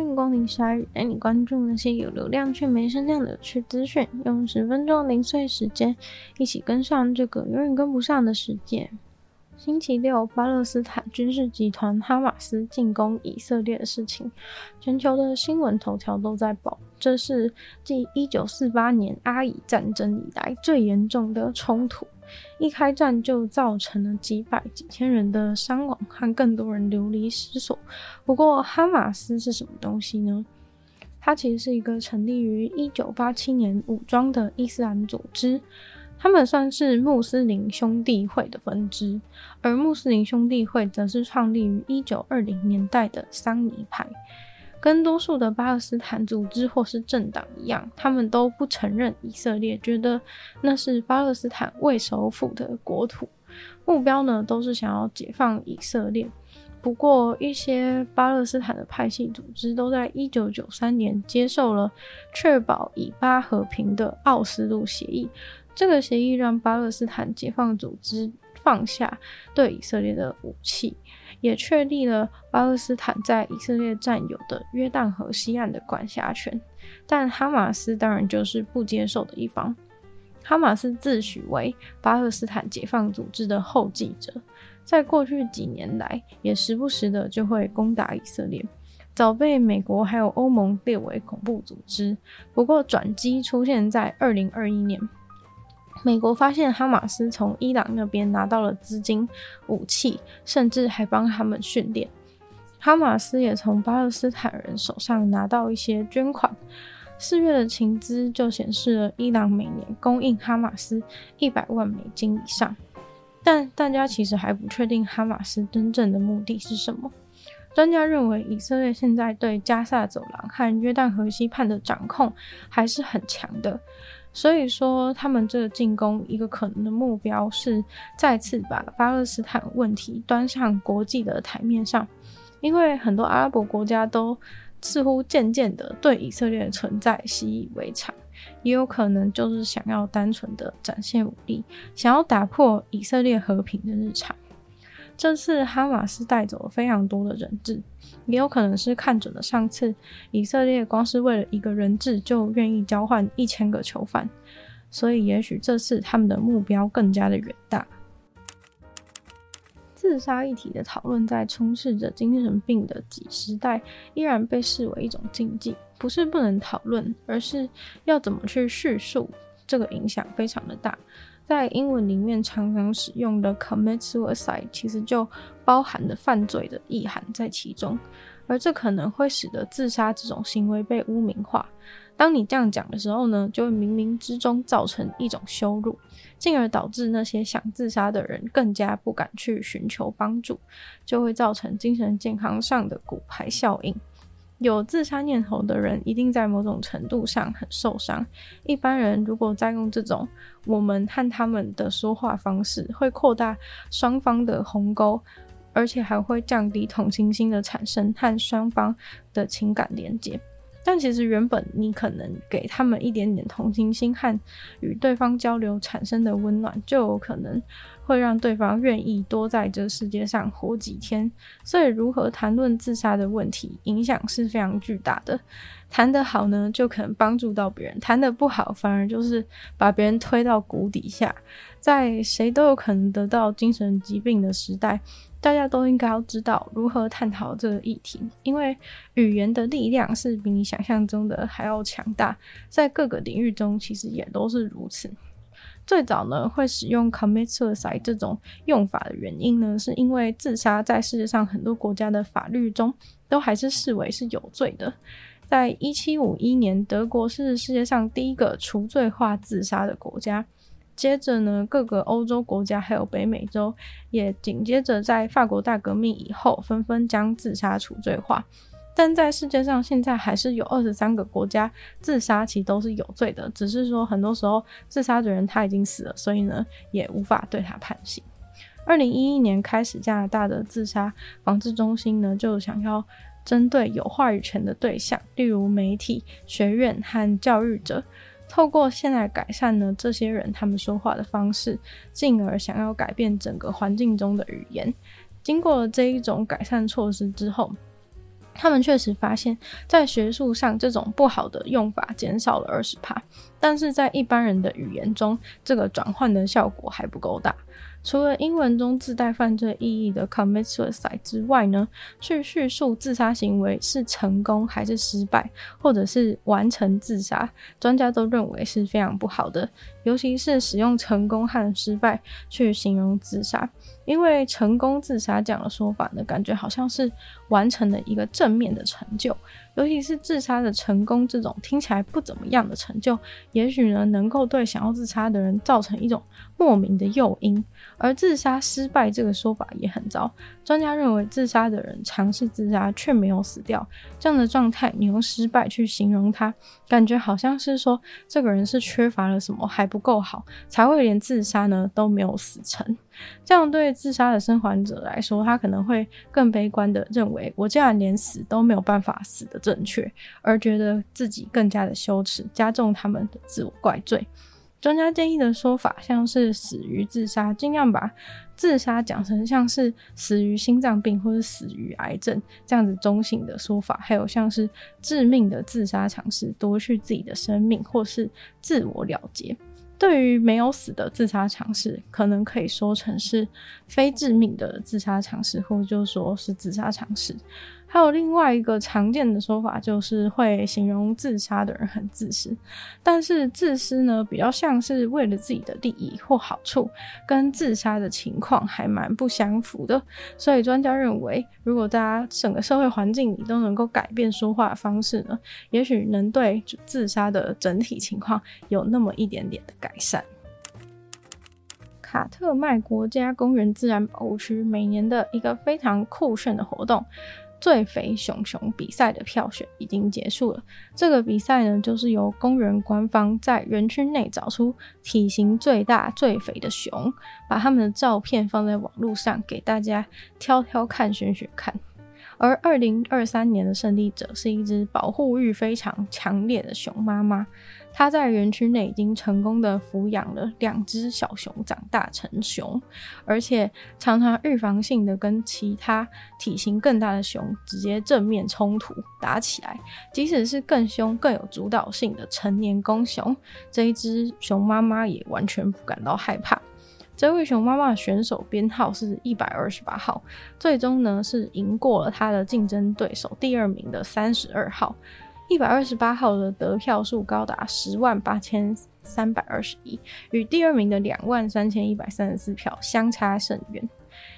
欢迎光临鲨语，带你关注那些有流量却没声量的有趣资讯，用十分钟零碎时间，一起跟上这个永远跟不上的世界。星期六，巴勒斯坦军事集团哈马斯进攻以色列的事情，全球的新闻头条都在报。这是继一九四八年阿以战争以来最严重的冲突，一开战就造成了几百几千人的伤亡和更多人流离失所。不过，哈马斯是什么东西呢？它其实是一个成立于一九八七年武装的伊斯兰组织。他们算是穆斯林兄弟会的分支，而穆斯林兄弟会则是创立于一九二零年代的桑尼派。跟多数的巴勒斯坦组织或是政党一样，他们都不承认以色列，觉得那是巴勒斯坦未收复的国土。目标呢，都是想要解放以色列。不过，一些巴勒斯坦的派系组织都在一九九三年接受了确保以巴和平的奥斯陆协议。这个协议让巴勒斯坦解放组织放下对以色列的武器，也确立了巴勒斯坦在以色列占有的约旦河西岸的管辖权。但哈马斯当然就是不接受的一方。哈马斯自诩为巴勒斯坦解放组织的后继者，在过去几年来也时不时的就会攻打以色列，早被美国还有欧盟列为恐怖组织。不过转机出现在二零二一年。美国发现哈马斯从伊朗那边拿到了资金、武器，甚至还帮他们训练。哈马斯也从巴勒斯坦人手上拿到一些捐款。四月的情资就显示了伊朗每年供应哈马斯一百万美金以上。但大家其实还不确定哈马斯真正的目的是什么。专家认为，以色列现在对加萨走廊和约旦河西岸的掌控还是很强的。所以说，他们这个进攻一个可能的目标是再次把巴勒斯坦问题端上国际的台面上，因为很多阿拉伯国家都似乎渐渐的对以色列的存在习以为常，也有可能就是想要单纯的展现武力，想要打破以色列和平的日常。这次哈马斯带走了非常多的人质，也有可能是看准了上次以色列光是为了一个人质就愿意交换一千个囚犯，所以也许这次他们的目标更加的远大。自杀议题的讨论在充斥着精神病的几时代，依然被视为一种禁忌，不是不能讨论，而是要怎么去叙述，这个影响非常的大。在英文里面常常使用的 commit suicide，其实就包含了犯罪的意涵在其中，而这可能会使得自杀这种行为被污名化。当你这样讲的时候呢，就会冥冥之中造成一种羞辱，进而导致那些想自杀的人更加不敢去寻求帮助，就会造成精神健康上的骨牌效应。有自杀念头的人，一定在某种程度上很受伤。一般人如果再用这种我们和他们的说话方式，会扩大双方的鸿沟，而且还会降低同情心的产生和双方的情感连接。但其实原本你可能给他们一点点同情心和与对方交流产生的温暖，就有可能会让对方愿意多在这世界上活几天。所以，如何谈论自杀的问题，影响是非常巨大的。谈得好呢，就可能帮助到别人；谈得不好，反而就是把别人推到谷底下。在谁都有可能得到精神疾病的时代，大家都应该要知道如何探讨这个议题，因为语言的力量是比你想象中的还要强大，在各个领域中其实也都是如此。最早呢，会使用 commit suicide 这种用法的原因呢，是因为自杀在世界上很多国家的法律中都还是视为是有罪的。在一七五一年，德国是世界上第一个除罪化自杀的国家。接着呢，各个欧洲国家还有北美洲也紧接着在法国大革命以后，纷纷将自杀除罪化。但在世界上，现在还是有二十三个国家自杀其实都是有罪的，只是说很多时候自杀的人他已经死了，所以呢也无法对他判刑。二零一一年开始，加拿大的自杀防治中心呢就想要针对有话语权的对象，例如媒体、学院和教育者。透过现在改善呢，这些人他们说话的方式，进而想要改变整个环境中的语言。经过了这一种改善措施之后，他们确实发现，在学术上这种不好的用法减少了二十帕，但是在一般人的语言中，这个转换的效果还不够大。除了英文中自带犯罪意义的 commit suicide 之外呢，去叙述自杀行为是成功还是失败，或者是完成自杀，专家都认为是非常不好的。尤其是使用成功和失败去形容自杀，因为成功自杀这样的说法呢，感觉好像是完成了一个正面的成就。尤其是自杀的成功这种听起来不怎么样的成就，也许呢能够对想要自杀的人造成一种莫名的诱因。而自杀失败这个说法也很糟。专家认为，自杀的人尝试自杀却没有死掉，这样的状态，你用失败去形容他，感觉好像是说这个人是缺乏了什么，还不够好，才会连自杀呢都没有死成。这样对自杀的生还者来说，他可能会更悲观的认为，我竟然连死都没有办法死得正确，而觉得自己更加的羞耻，加重他们的自我怪罪。专家建议的说法像是死于自杀，尽量把自杀讲成像是死于心脏病或者死于癌症这样子中性的说法，还有像是致命的自杀尝试，夺去自己的生命或是自我了结。对于没有死的自杀尝试，可能可以说成是非致命的自杀尝试，或者就说是自杀尝试。还有另外一个常见的说法，就是会形容自杀的人很自私。但是自私呢，比较像是为了自己的利益或好处，跟自杀的情况还蛮不相符的。所以专家认为，如果大家整个社会环境里都能够改变说话方式呢，也许能对自杀的整体情况有那么一点点的改善。卡特麦国家公园自然保护区每年的一个非常酷炫的活动。最肥熊熊比赛的票选已经结束了。这个比赛呢，就是由公园官方在园区内找出体型最大、最肥的熊，把他们的照片放在网络上，给大家挑挑看、选选看。而二零二三年的胜利者是一只保护欲非常强烈的熊妈妈。他在园区内已经成功的抚养了两只小熊长大成熊，而且常常预防性的跟其他体型更大的熊直接正面冲突打起来。即使是更凶、更有主导性的成年公熊，这一只熊妈妈也完全不感到害怕。这位熊妈妈的选手编号是一百二十八号，最终呢是赢过了他的竞争对手第二名的三十二号。一百二十八号的得票数高达十万八千三百二十一，与第二名的两万三千一百三十四票相差甚远。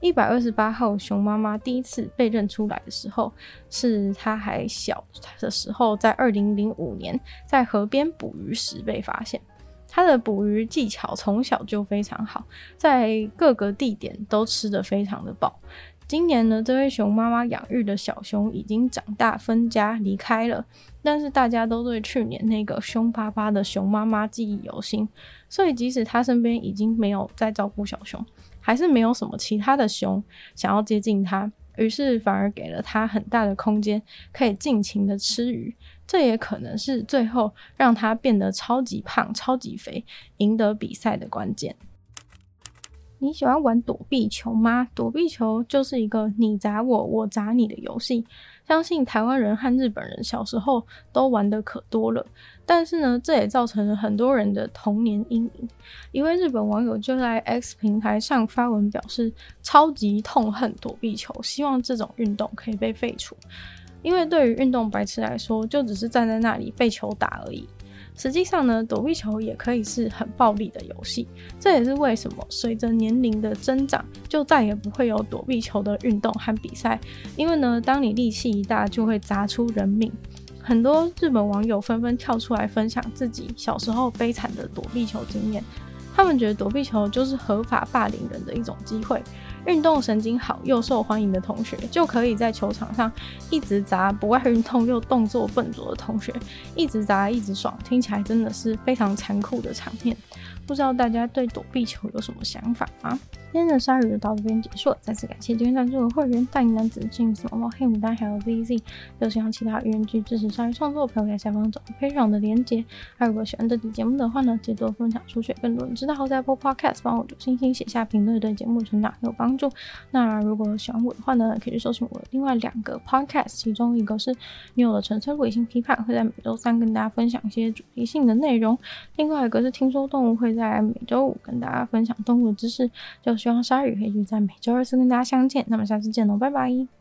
一百二十八号熊妈妈第一次被认出来的时候，是她还小的时候，在二零零五年在河边捕鱼时被发现。她的捕鱼技巧从小就非常好，在各个地点都吃得非常的饱。今年呢，这位熊妈妈养育的小熊已经长大分家离开了，但是大家都对去年那个凶巴巴的熊妈妈记忆犹新，所以即使她身边已经没有再照顾小熊，还是没有什么其他的熊想要接近她，于是反而给了她很大的空间，可以尽情的吃鱼。这也可能是最后让她变得超级胖、超级肥，赢得比赛的关键。你喜欢玩躲避球吗？躲避球就是一个你砸我，我砸你的游戏。相信台湾人和日本人小时候都玩得可多了。但是呢，这也造成了很多人的童年阴影。一位日本网友就在 X 平台上发文表示，超级痛恨躲避球，希望这种运动可以被废除。因为对于运动白痴来说，就只是站在那里被球打而已。实际上呢，躲避球也可以是很暴力的游戏。这也是为什么随着年龄的增长，就再也不会有躲避球的运动和比赛。因为呢，当你力气一大，就会砸出人命。很多日本网友纷纷跳出来分享自己小时候悲惨的躲避球经验。他们觉得躲避球就是合法霸凌人的一种机会。运动神经好又受欢迎的同学，就可以在球场上一直砸不爱运动又动作笨拙的同学，一直砸一直爽，听起来真的是非常残酷的场面。不知道大家对躲避球有什么想法吗？今天的鲨鱼就到这边结束了，再次感谢今天赞助的会员大银男子、James、毛毛、黑牡丹还有 VZ。有想其他语言剧支持鲨鱼创作的，朋友在下方找配上的连结。还如果喜欢这期节目的话呢，记得分享出去，更多人知道后在播 Podcast，帮我九星星写下评论，对节目成长有帮助。帮助。那如果喜欢我的话呢，可以去搜寻我的另外两个 podcast，其中一个是女友的纯粹理性批判，会在每周三跟大家分享一些主题性的内容；另外一个是听说动物，会在每周五跟大家分享动物的知识。就希望鲨鱼可以在每周二四跟大家相见。那么下次见喽，拜拜。